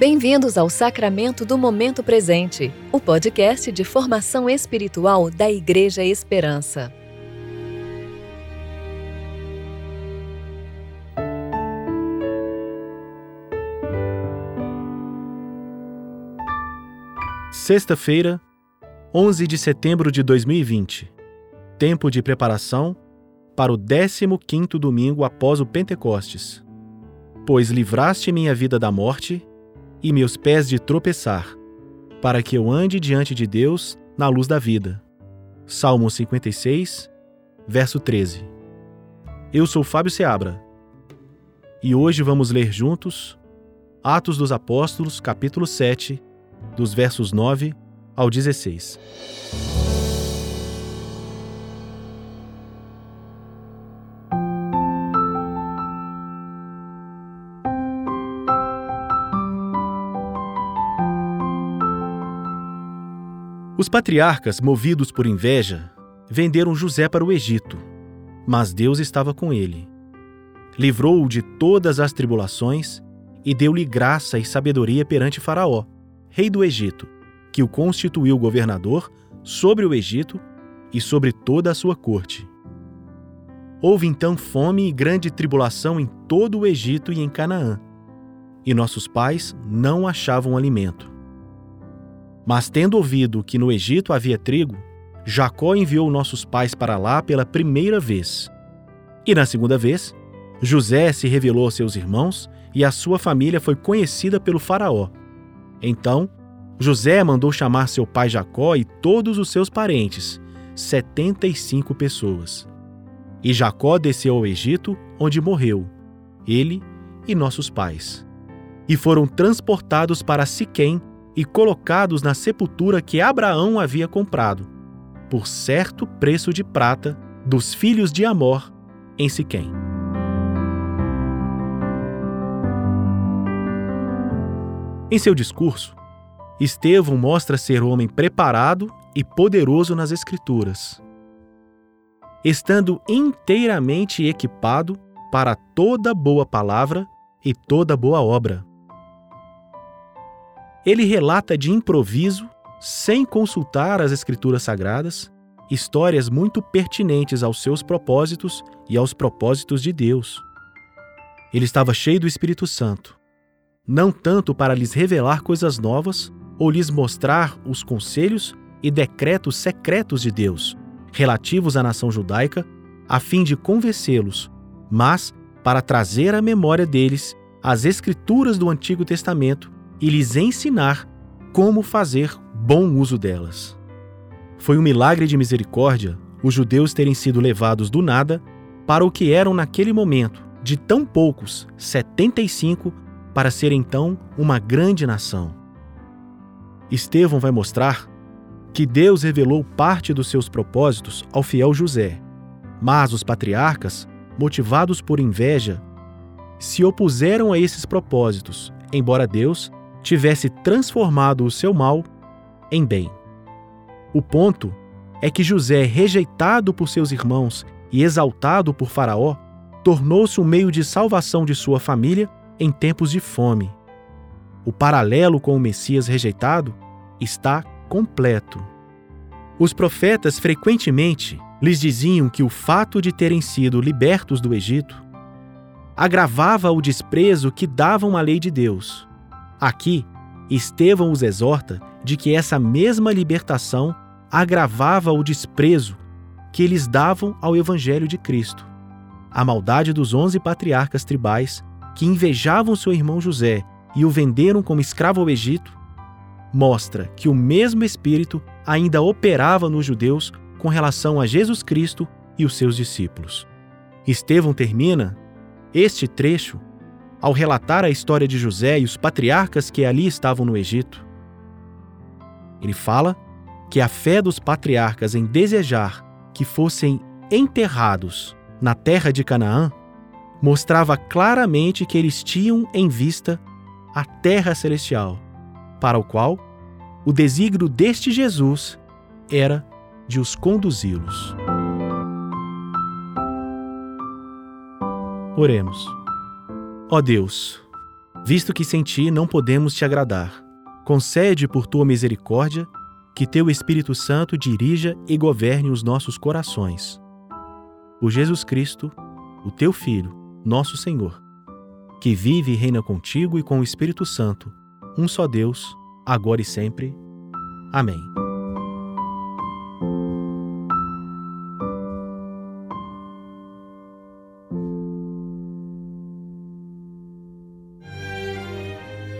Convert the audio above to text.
Bem-vindos ao Sacramento do Momento Presente, o podcast de formação espiritual da Igreja Esperança. Sexta-feira, 11 de setembro de 2020. Tempo de preparação para o 15º domingo após o Pentecostes. Pois livraste minha vida da morte e meus pés de tropeçar, para que eu ande diante de Deus na luz da vida. Salmo 56, verso 13. Eu sou Fábio Seabra e hoje vamos ler juntos Atos dos Apóstolos, capítulo 7, dos versos 9 ao 16. Os patriarcas, movidos por inveja, venderam José para o Egito, mas Deus estava com ele. Livrou-o de todas as tribulações e deu-lhe graça e sabedoria perante Faraó, rei do Egito, que o constituiu governador sobre o Egito e sobre toda a sua corte. Houve então fome e grande tribulação em todo o Egito e em Canaã, e nossos pais não achavam alimento. Mas tendo ouvido que no Egito havia trigo, Jacó enviou nossos pais para lá pela primeira vez. E na segunda vez, José se revelou aos seus irmãos e a sua família foi conhecida pelo Faraó. Então, José mandou chamar seu pai Jacó e todos os seus parentes, setenta e cinco pessoas. E Jacó desceu ao Egito, onde morreu, ele e nossos pais. E foram transportados para Siquém, e colocados na sepultura que Abraão havia comprado, por certo preço de prata, dos filhos de Amor, em Siquém. Em seu discurso, Estevão mostra ser homem preparado e poderoso nas Escrituras, estando inteiramente equipado para toda boa palavra e toda boa obra ele relata de improviso, sem consultar as Escrituras Sagradas, histórias muito pertinentes aos seus propósitos e aos propósitos de Deus. Ele estava cheio do Espírito Santo, não tanto para lhes revelar coisas novas ou lhes mostrar os conselhos e decretos secretos de Deus, relativos à nação judaica, a fim de convencê-los, mas para trazer à memória deles as Escrituras do Antigo Testamento e lhes ensinar como fazer bom uso delas. Foi um milagre de misericórdia os judeus terem sido levados do nada para o que eram naquele momento, de tão poucos, 75, para ser então uma grande nação. Estevão vai mostrar que Deus revelou parte dos seus propósitos ao fiel José, mas os patriarcas, motivados por inveja, se opuseram a esses propósitos, embora Deus tivesse transformado o seu mal em bem. O ponto é que José, rejeitado por seus irmãos e exaltado por Faraó, tornou-se um meio de salvação de sua família em tempos de fome. O paralelo com o Messias rejeitado está completo. Os profetas frequentemente lhes diziam que o fato de terem sido libertos do Egito agravava o desprezo que davam à lei de Deus Aqui, Estevão os exorta de que essa mesma libertação agravava o desprezo que eles davam ao Evangelho de Cristo. A maldade dos onze patriarcas tribais que invejavam seu irmão José e o venderam como escravo ao Egito mostra que o mesmo Espírito ainda operava nos judeus com relação a Jesus Cristo e os seus discípulos. Estevão termina este trecho ao relatar a história de José e os patriarcas que ali estavam no Egito. Ele fala que a fé dos patriarcas em desejar que fossem enterrados na terra de Canaã mostrava claramente que eles tinham em vista a terra celestial, para o qual o desígnio deste Jesus era de os conduzi-los. Oremos. Ó Deus, Visto que sem ti não podemos te agradar, concede por tua misericórdia que teu Espírito Santo dirija e governe os nossos corações. Por Jesus Cristo, o teu Filho, nosso Senhor, que vive e reina contigo e com o Espírito Santo, um só Deus, agora e sempre. Amém.